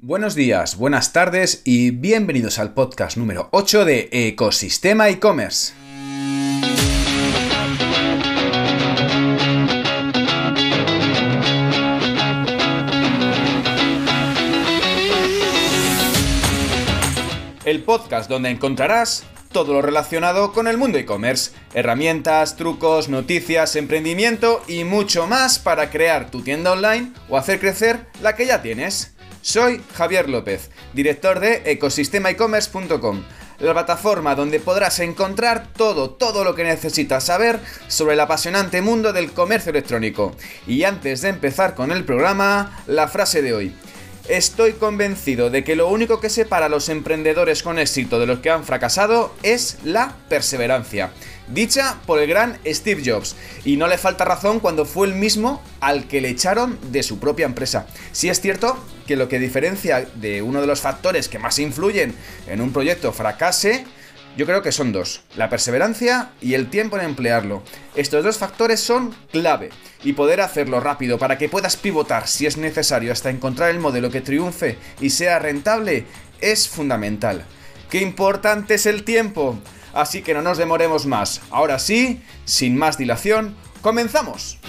Buenos días, buenas tardes y bienvenidos al podcast número 8 de Ecosistema e-commerce. El podcast donde encontrarás todo lo relacionado con el mundo e-commerce, herramientas, trucos, noticias, emprendimiento y mucho más para crear tu tienda online o hacer crecer la que ya tienes. Soy Javier López, director de ecosistemaecommerce.com, la plataforma donde podrás encontrar todo, todo lo que necesitas saber sobre el apasionante mundo del comercio electrónico. Y antes de empezar con el programa, la frase de hoy. Estoy convencido de que lo único que separa a los emprendedores con éxito de los que han fracasado es la perseverancia. Dicha por el gran Steve Jobs. Y no le falta razón cuando fue el mismo al que le echaron de su propia empresa. Si es cierto que lo que diferencia de uno de los factores que más influyen en un proyecto fracase yo creo que son dos, la perseverancia y el tiempo en emplearlo. Estos dos factores son clave y poder hacerlo rápido para que puedas pivotar si es necesario hasta encontrar el modelo que triunfe y sea rentable es fundamental. ¡Qué importante es el tiempo! Así que no nos demoremos más. Ahora sí, sin más dilación, comenzamos.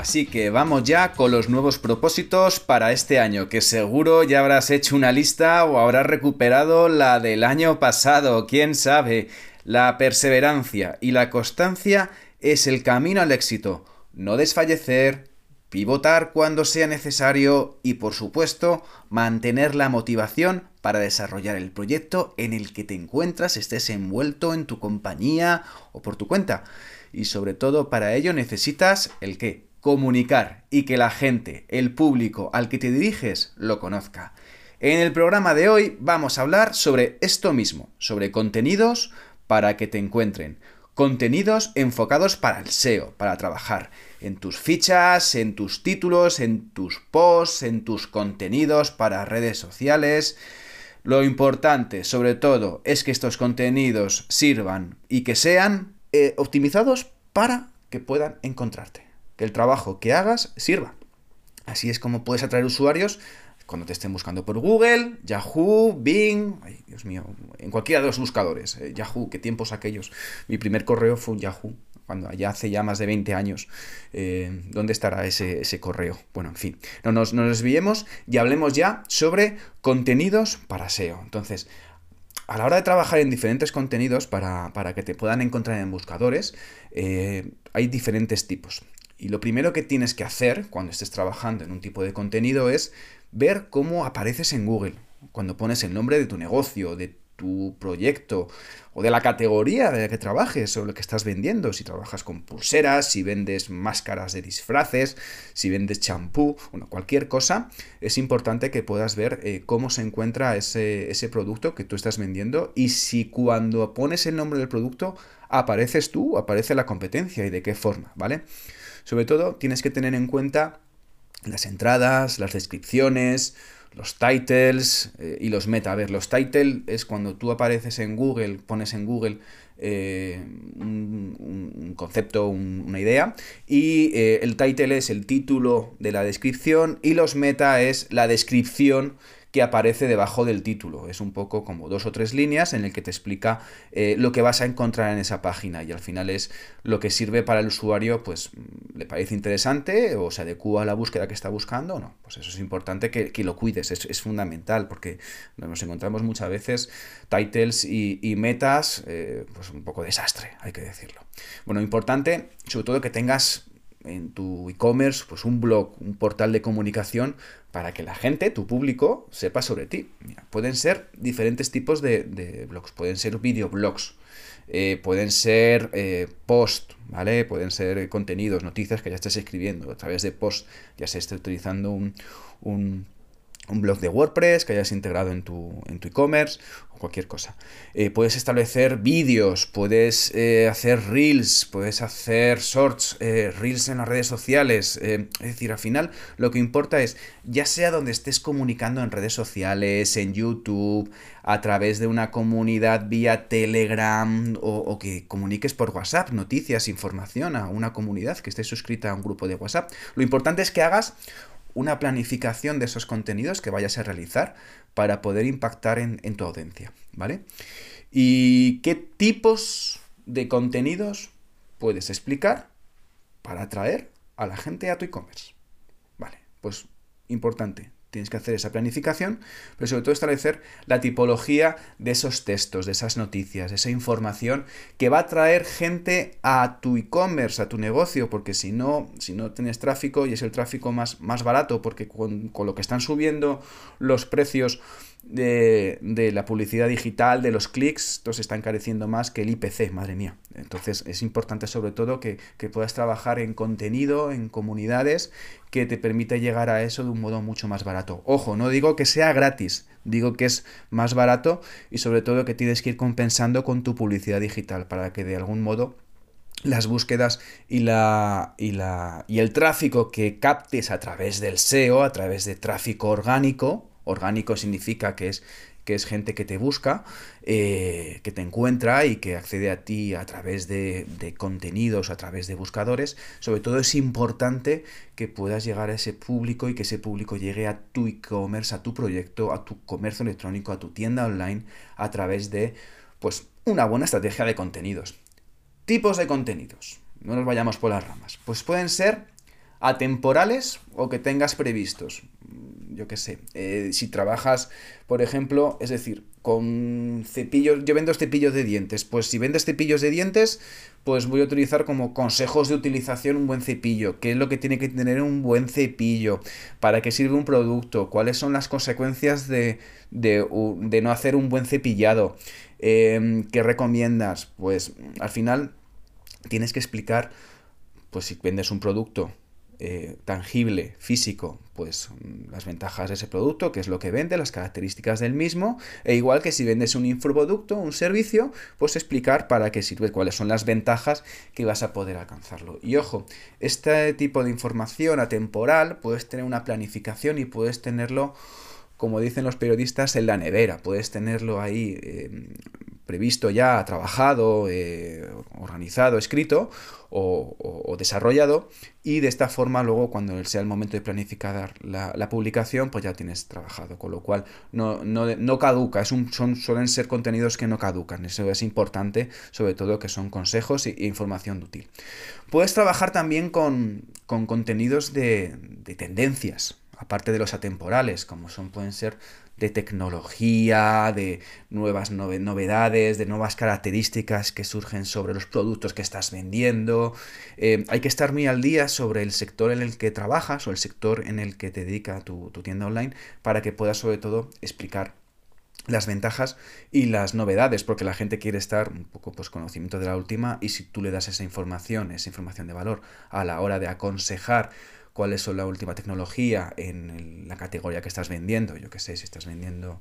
Así que vamos ya con los nuevos propósitos para este año, que seguro ya habrás hecho una lista o habrás recuperado la del año pasado, quién sabe. La perseverancia y la constancia es el camino al éxito. No desfallecer, pivotar cuando sea necesario y por supuesto mantener la motivación para desarrollar el proyecto en el que te encuentras, estés envuelto en tu compañía o por tu cuenta. Y sobre todo para ello necesitas el qué? Comunicar y que la gente, el público al que te diriges, lo conozca. En el programa de hoy vamos a hablar sobre esto mismo, sobre contenidos para que te encuentren. Contenidos enfocados para el SEO, para trabajar en tus fichas, en tus títulos, en tus posts, en tus contenidos para redes sociales. Lo importante, sobre todo, es que estos contenidos sirvan y que sean eh, optimizados para que puedan encontrarte que el trabajo que hagas sirva. Así es como puedes atraer usuarios cuando te estén buscando por Google, Yahoo, Bing, ay, Dios mío, en cualquiera de los buscadores. Eh, Yahoo, qué tiempos aquellos. Mi primer correo fue un Yahoo, cuando allá hace ya más de 20 años. Eh, ¿Dónde estará ese, correo? Bueno, en fin, no nos, no nos desviemos y hablemos ya sobre contenidos para SEO. Entonces, a la hora de trabajar en diferentes contenidos para, que te puedan encontrar en buscadores, eh, hay diferentes tipos. Y lo primero que tienes que hacer cuando estés trabajando en un tipo de contenido es ver cómo apareces en Google. Cuando pones el nombre de tu negocio, de tu proyecto o de la categoría de la que trabajes o lo que estás vendiendo. Si trabajas con pulseras, si vendes máscaras de disfraces, si vendes champú, bueno, cualquier cosa, es importante que puedas ver eh, cómo se encuentra ese, ese producto que tú estás vendiendo y si cuando pones el nombre del producto apareces tú, aparece la competencia y de qué forma, ¿vale? Sobre todo tienes que tener en cuenta las entradas, las descripciones, los titles eh, y los meta. A ver, los titles es cuando tú apareces en Google, pones en Google eh, un, concepto, una idea, y eh, el title es el título de la descripción y los meta es la descripción que aparece debajo del título. Es un poco como dos o tres líneas en el que te explica eh, lo que vas a encontrar en esa página y al final es lo que sirve para el usuario, pues le parece interesante o se adecua a la búsqueda que está buscando o no. Pues eso es importante que, lo cuides, es, fundamental porque nos encontramos muchas veces titles y, metas, eh, pues un poco desastre, hay que decirlo. Bueno, importante, sobre todo que tengas en tu e-commerce, pues un blog, un portal de comunicación para que la gente, tu público, sepa sobre ti. pueden ser diferentes tipos de, blogs, pueden ser videoblogs, eh, pueden ser eh, post, ¿vale? Pueden ser contenidos, noticias que ya estés escribiendo a través de post, ya se esté utilizando un, un un blog de WordPress que hayas integrado en tu en e-commerce o cualquier cosa. Eh, puedes establecer vídeos, puedes eh, hacer reels, puedes hacer shorts, eh, reels en las redes sociales. es decir, al final lo que importa es, ya sea donde estés comunicando en redes sociales, en YouTube, a través de una comunidad vía Telegram o que comuniques por WhatsApp noticias, información a una comunidad que esté suscrita a un grupo de WhatsApp. Lo importante es que hagas una planificación de esos contenidos que vayas a realizar para poder impactar en, tu audiencia, ¿vale? ¿Y qué tipos de contenidos puedes explicar para atraer a la gente a tu e-commerce? Vale, pues importante, tienes que hacer esa planificación, pero sobre todo establecer la tipología de esos textos, de esas noticias, de esa información que va a traer gente a tu e-commerce, a tu negocio, porque si no, si no tienes tráfico y es el tráfico más, más barato, porque con, con lo que están subiendo los precios de, la publicidad digital, de los clics, esto se está encareciendo más que el IPC, madre mía. Entonces es importante sobre todo que, puedas trabajar en contenido, en comunidades, que te permite llegar a eso de un modo mucho más barato. Ojo, no digo que sea gratis, digo que es más barato y sobre todo que tienes que ir compensando con tu publicidad digital para que de algún modo las búsquedas y la, y la y el tráfico que captes a través del SEO, a través de tráfico orgánico, Orgánico significa que es, que es gente que te busca, eh, que te encuentra y que accede a ti a través de, de, contenidos, a través de buscadores. Sobre todo es importante que puedas llegar a ese público y que ese público llegue a tu e-commerce, a tu proyecto, a tu comercio electrónico, a tu tienda online, a través de pues, una buena estrategia de contenidos. Tipos de contenidos. No nos vayamos por las ramas. Pues pueden ser atemporales o que tengas previstos yo qué sé, eh, si trabajas, por ejemplo, es decir, con cepillos, yo vendo cepillos de dientes, pues si vendes cepillos de dientes, pues voy a utilizar como consejos de utilización un buen cepillo, qué es lo que tiene que tener un buen cepillo, para qué sirve un producto, cuáles son las consecuencias de, no hacer un buen cepillado, em, qué recomiendas, pues al final tienes que explicar, pues si vendes un producto, eh, tangible, físico, pues las ventajas de ese producto, qué es lo que vende, las características del mismo, e igual que si vendes un infoproducto, un servicio, pues explicar para qué sirve, cuáles son las ventajas que vas a poder alcanzarlo. Y ojo, este tipo de información atemporal puedes tener una planificación y puedes tenerlo como dicen los periodistas, en la nevera. Puedes tenerlo ahí eh, previsto ya, trabajado, eh, organizado, escrito o, desarrollado y de esta forma luego cuando sea el momento de planificar la, publicación pues ya tienes trabajado, con lo cual no, no, caduca, es un, son, suelen ser contenidos que no caducan, eso es importante, sobre todo que son consejos e, información útil. Puedes trabajar también con, contenidos de, de tendencias, aparte de los atemporales, como son, pueden ser de tecnología, de nuevas novedades, de nuevas características que surgen sobre los productos que estás vendiendo. Eh, hay que estar muy al día sobre el sector en el que trabajas o el sector en el que te dedica tu, tienda online para que puedas sobre todo explicar las ventajas y las novedades, porque la gente quiere estar un poco pues conocimiento de la última y si tú le das esa información, esa información de valor a la hora de aconsejar cuáles son la última tecnología en la categoría que estás vendiendo. Yo qué sé, si estás vendiendo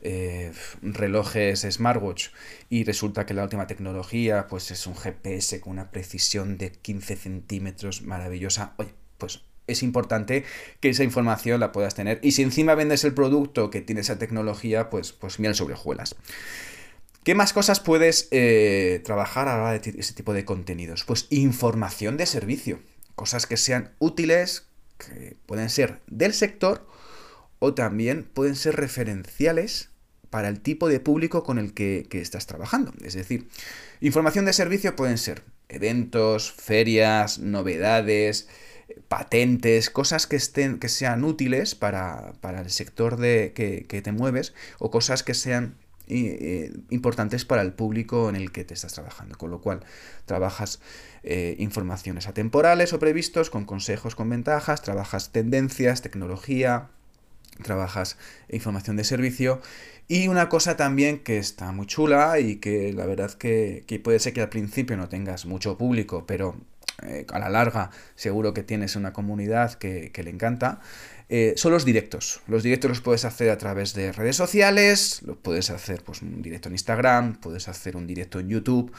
eh, relojes smartwatch y resulta que la última tecnología pues es un GPS con una precisión de 15 centímetros maravillosa. Oye, pues es importante que esa información la puedas tener. Y si encima vendes el producto que tiene esa tecnología, pues, pues miel sobre hojuelas. ¿Qué más cosas puedes eh, trabajar a la hora de ese tipo de contenidos? Pues información de servicio cosas que sean útiles, que pueden ser del sector o también pueden ser referenciales para el tipo de público con el que, estás trabajando. Es decir, información de servicio pueden ser eventos, ferias, novedades, patentes, cosas que, estén, que sean útiles para, el sector de, que, que, te mueves o cosas que sean eh, importantes para el público en el que te estás trabajando. Con lo cual, trabajas eh, informaciones atemporales o previstos con consejos, con ventajas, trabajas tendencias, tecnología, trabajas información de servicio. Y una cosa también que está muy chula y que la verdad que, que puede ser que al principio no tengas mucho público, pero eh, a la larga seguro que tienes una comunidad que, le encanta, eh, son los directos. Los directos los puedes hacer a través de redes sociales, lo puedes hacer pues, un directo en Instagram, puedes hacer un directo en YouTube,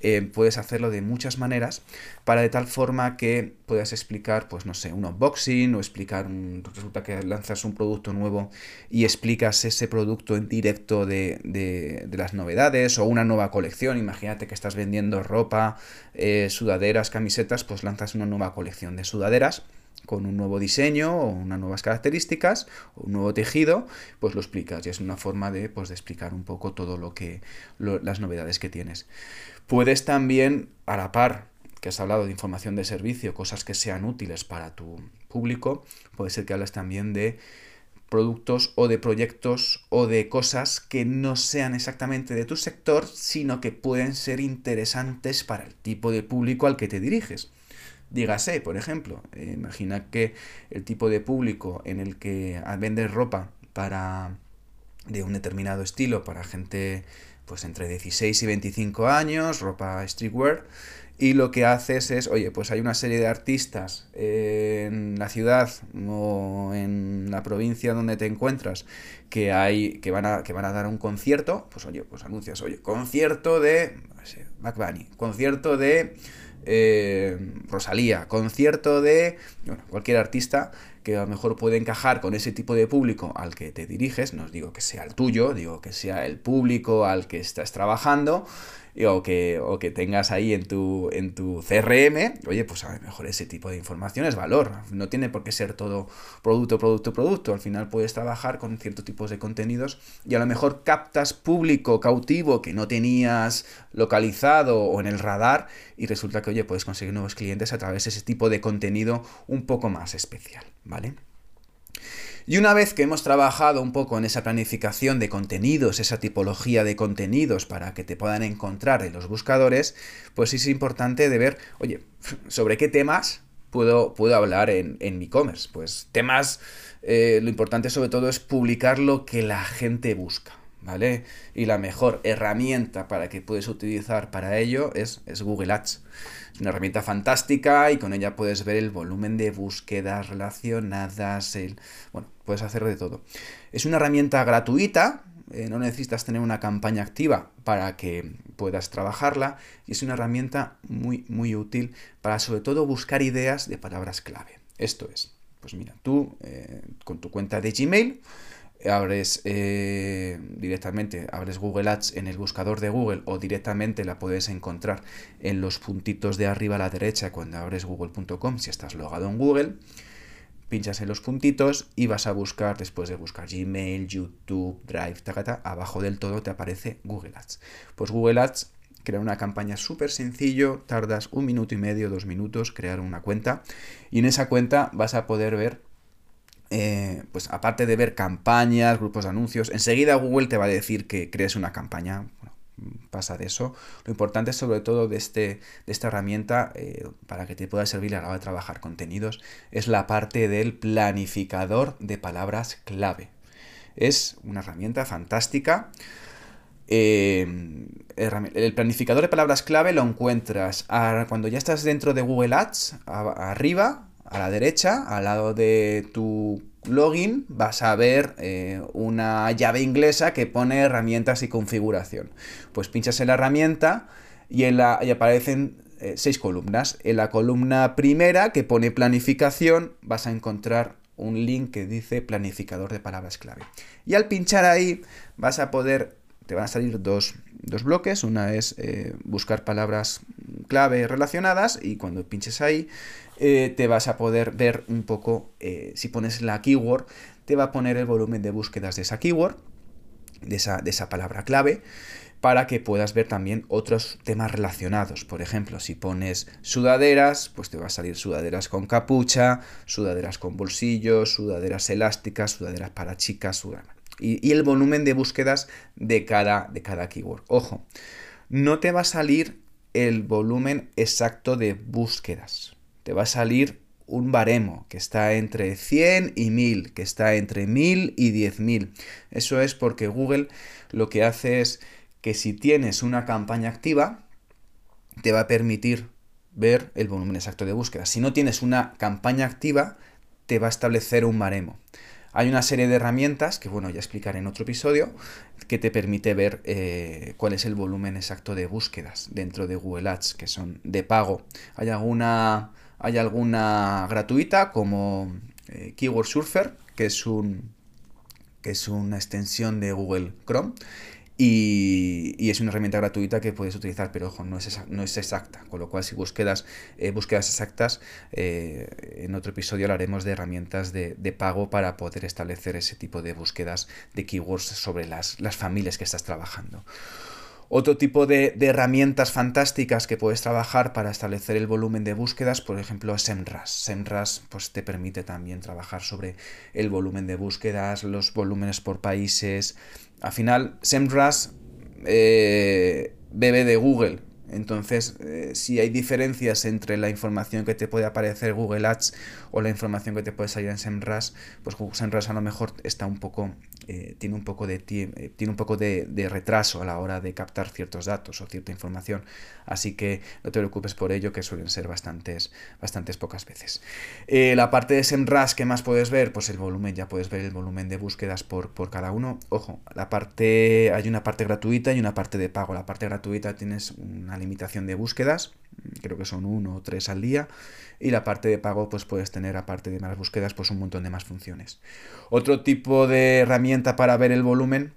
eh, puedes hacerlo de muchas maneras para de tal forma que puedas explicar, pues no sé, un unboxing o explicar, un, resulta que lanzas un producto nuevo y explicas ese producto en directo de, de, las novedades o una nueva colección. Imagínate que estás vendiendo ropa, eh, sudaderas, camisetas, pues lanzas una nueva colección de sudaderas con un nuevo diseño o unas nuevas características o un nuevo tejido, pues lo explicas y es una forma de, pues, de explicar un poco todo lo que las novedades que tienes. Puedes también a la par que has hablado de información de servicio, cosas que sean útiles para tu público, puede ser que hables también de productos o de proyectos o de cosas que no sean exactamente de tu sector, sino que pueden ser interesantes para el tipo de público al que te diriges. Dígase, por ejemplo, eh, imagina que el tipo de público en el que vendes ropa para de un determinado estilo para gente pues entre 16 y 25 años, ropa streetwear, y lo que haces es, oye, pues hay una serie de artistas en la ciudad o en la provincia donde te encuentras que hay que van a, que van a dar un concierto, pues oye, pues anuncias, oye, concierto de no concierto de eh, Rosalía, concierto de cualquier artista que a lo mejor puede encajar con ese tipo de público al que te diriges, no os digo que sea el tuyo, digo que sea el público al que estás trabajando, o que, o que tengas ahí en tu, en tu CRM, oye, pues a lo mejor ese tipo de información es valor. No tiene por qué ser todo producto, producto, producto. Al final puedes trabajar con ciertos tipos de contenidos y a lo mejor captas público cautivo que no tenías localizado o en el radar y resulta que, oye, puedes conseguir nuevos clientes a través de ese tipo de contenido un poco más especial, ¿vale? Y una vez que hemos trabajado un poco en esa planificación de contenidos, esa tipología de contenidos para que te puedan encontrar en los buscadores, pues es importante de ver, oye, sobre qué temas puedo, puedo hablar en, en mi e-commerce. Pues temas, eh, lo importante sobre todo es publicar lo que la gente busca. ¿Vale? Y la mejor herramienta para que puedes utilizar para ello es, es Google Ads. Es una herramienta fantástica y con ella puedes ver el volumen de búsquedas relacionadas, el... bueno, puedes hacer de todo. Es una herramienta gratuita, eh, no necesitas tener una campaña activa para que puedas trabajarla y es una herramienta muy, muy útil para sobre todo buscar ideas de palabras clave. Esto es, pues mira, tú eh, con tu cuenta de Gmail abres eh, directamente, abres Google Ads en el buscador de Google o directamente la puedes encontrar en los puntitos de arriba a la derecha cuando abres google.com si estás logado en Google. Pinchas en los puntitos y vas a buscar, después de buscar Gmail, YouTube, Drive, tacata, abajo del todo te aparece Google Ads. Pues Google Ads crea una campaña súper sencillo, tardas un minuto y medio, dos minutos, crear una cuenta y en esa cuenta vas a poder ver eh, pues aparte de ver campañas, grupos de anuncios, enseguida Google te va a decir que crees una campaña. pasa de eso. Lo importante sobre todo de, este, de esta herramienta, eh, para que te pueda servir a la hora de trabajar contenidos, es la parte del planificador de palabras clave. Es una herramienta fantástica. Eh, el planificador de palabras clave lo encuentras cuando ya estás dentro de Google Ads, arriba, a la derecha, al lado de tu login, vas a ver eh, una llave inglesa que pone herramientas y configuración. Pues pinchas en la herramienta y, en la, aparecen eh, seis columnas. En la columna primera, que pone planificación, vas a encontrar un link que dice planificador de palabras clave. Y al pinchar ahí, vas a poder, te van a salir dos, bloques. Una es eh, buscar palabras clave relacionadas y cuando pinches ahí eh, te vas a poder ver un poco, eh, si pones la keyword, te va a poner el volumen de búsquedas de esa keyword, de esa, de esa palabra clave, para que puedas ver también otros temas relacionados. Por ejemplo, si pones sudaderas, pues te va a salir sudaderas con capucha, sudaderas con bolsillos, sudaderas elásticas, sudaderas para chicas, y, y, el volumen de búsquedas de cada, de cada keyword. Ojo, no te va a salir el volumen exacto de búsquedas te va a salir un baremo que está entre 100 y 1000, que está entre 1000 y 10000. Eso es porque Google lo que hace es que si tienes una campaña activa, te va a permitir ver el volumen exacto de búsqueda. Si no tienes una campaña activa, te va a establecer un baremo. Hay una serie de herramientas, que bueno, ya explicaré en otro episodio, que te permite ver eh, cuál es el volumen exacto de búsquedas dentro de Google Ads, que son de pago. Hay alguna hay alguna gratuita como eh, Keyword Surfer, que es, un, que es una extensión de Google Chrome. Y, es una herramienta gratuita que puedes utilizar, pero ojo, no es, no es exacta, con lo cual si búsquedas, eh, búsquedas exactas, eh, en otro episodio hablaremos de herramientas de, pago para poder establecer ese tipo de búsquedas de keywords sobre las, las familias que estás trabajando. Otro tipo de, herramientas fantásticas que puedes trabajar para establecer el volumen de búsquedas, por ejemplo, SEMrush. SEMrush pues, te permite también trabajar sobre el volumen de búsquedas, los volúmenes por países. Al final, SEMrush eh, bebe de Google, entonces, eh, si hay diferencias entre la información que te puede aparecer Google Ads o la información que te puede salir en SEMrush, pues SEMrush a lo mejor está un poco eh, tiene un poco, de, eh, tiene un poco de, retraso a la hora de captar ciertos datos o cierta información. Así que no te preocupes por ello, que suelen ser bastantes, bastantes pocas veces. La parte de SEMrush que más puedes ver, pues el volumen, ya puedes ver el volumen de búsquedas por, por cada uno. Ojo, la parte, hay una parte gratuita y una parte de pago. La parte gratuita tienes una limitación de búsquedas, creo que son uno o tres al día y la parte de pago pues puedes tener aparte de más búsquedas pues un montón de más funciones. Otro tipo de herramienta para ver el volumen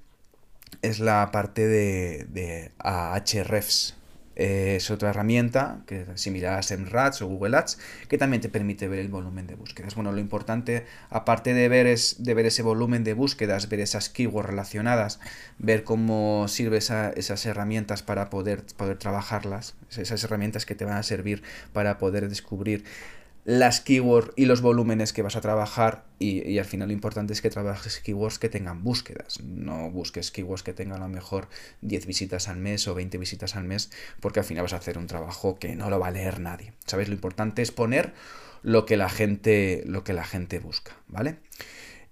es la parte de, de Ahrefs es otra herramienta que similar a SEMrush o Google Ads que también te permite ver el volumen de búsquedas. Bueno, lo importante, aparte de ver, es, de ver ese volumen de búsquedas, ver esas keywords relacionadas, ver cómo sirve esas herramientas para poder, poder trabajarlas, esas herramientas que te van a servir para poder descubrir las keywords y los volúmenes que vas a trabajar y, al final lo importante es que trabajes keywords que tengan búsquedas, no busques keywords que tengan a lo mejor 10 visitas al mes o 20 visitas al mes porque al final vas a hacer un trabajo que no lo va a leer nadie. ¿Sabes? Lo importante es poner lo que la gente, lo que la gente busca, ¿vale?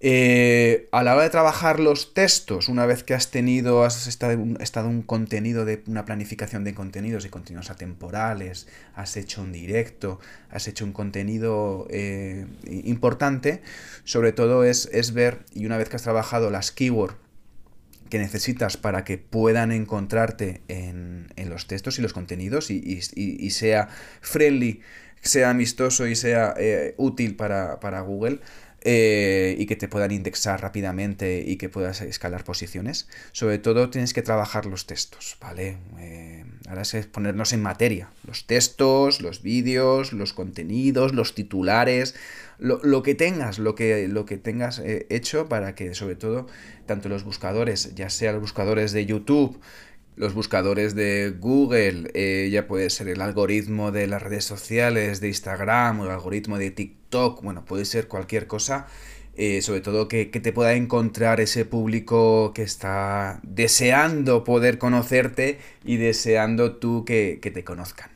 Eh, a la hora de trabajar los textos, una vez que has tenido, has estado, un contenido de una planificación de contenidos y contenidos atemporales, has hecho un directo, has hecho un contenido eh, importante, sobre todo es, es ver, y una vez que has trabajado las keywords que necesitas para que puedan encontrarte en, en los textos y los contenidos y, y, sea friendly, sea amistoso y sea eh, útil para, para Google, eh, y que te puedan indexar rápidamente y que puedas escalar posiciones. Sobre todo tienes que trabajar los textos, ¿vale? Eh, ahora es ponernos en materia. Los textos, los vídeos, los contenidos, los titulares, lo, que tengas, lo que, lo que tengas eh, hecho para que sobre todo tanto los buscadores, ya sea los buscadores de YouTube, los buscadores de Google, eh, ya puede ser el algoritmo de las redes sociales, de Instagram o el algoritmo de TikTok, bueno, puede ser cualquier cosa, eh, sobre todo que, te pueda encontrar ese público que está deseando poder conocerte y deseando tú que, que te conozcan.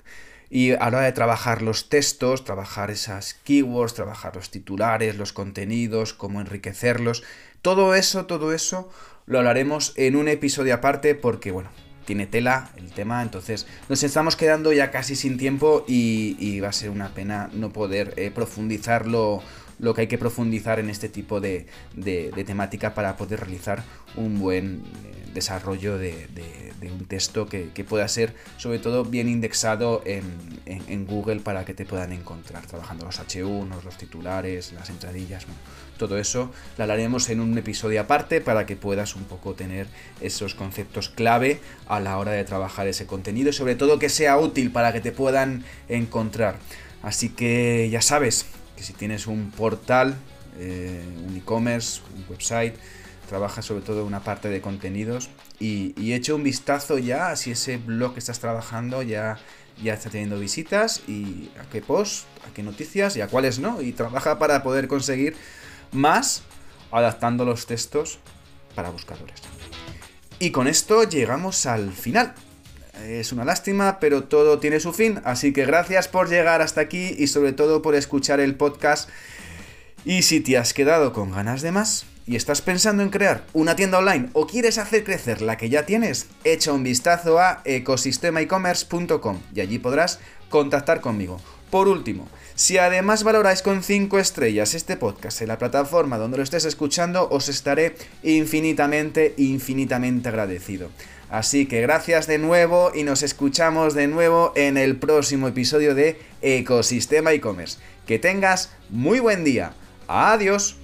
Y a la hora de trabajar los textos, trabajar esas keywords, trabajar los titulares, los contenidos, cómo enriquecerlos, todo eso, todo eso lo hablaremos en un episodio aparte porque, bueno, tiene tela el tema, entonces nos estamos quedando ya casi sin tiempo y, va a ser una pena no poder eh, profundizar lo, que hay que profundizar en este tipo de, temática para poder realizar un buen eh, desarrollo de, un texto que, pueda ser sobre todo bien indexado en, Google para que te puedan encontrar trabajando los H1, los titulares, las entradillas. Todo eso lo hablaremos en un episodio aparte para que puedas un poco tener esos conceptos clave a la hora de trabajar ese contenido y sobre todo que sea útil para que te puedan encontrar. Así que ya sabes que si tienes un portal, eh, un e-commerce, un website, trabaja sobre todo una parte de contenidos y, y echa un vistazo ya si ese blog que estás trabajando ya, ya está teniendo visitas y a qué post, a qué noticias y a cuáles no y trabaja para poder conseguir más adaptando los textos para buscadores. Y con esto llegamos al final. Es una lástima, pero todo tiene su fin, así que gracias por llegar hasta aquí y sobre todo por escuchar el podcast. Y si te has quedado con ganas de más y estás pensando en crear una tienda online o quieres hacer crecer la que ya tienes, echa un vistazo a ecosistemaecommerce.com y allí podrás contactar conmigo. Por último, si además valoráis con 5 estrellas este podcast en la plataforma donde lo estés escuchando, os estaré infinitamente, infinitamente agradecido. Así que gracias de nuevo y nos escuchamos de nuevo en el próximo episodio de Ecosistema e-commerce. Que tengas muy buen día. Adiós.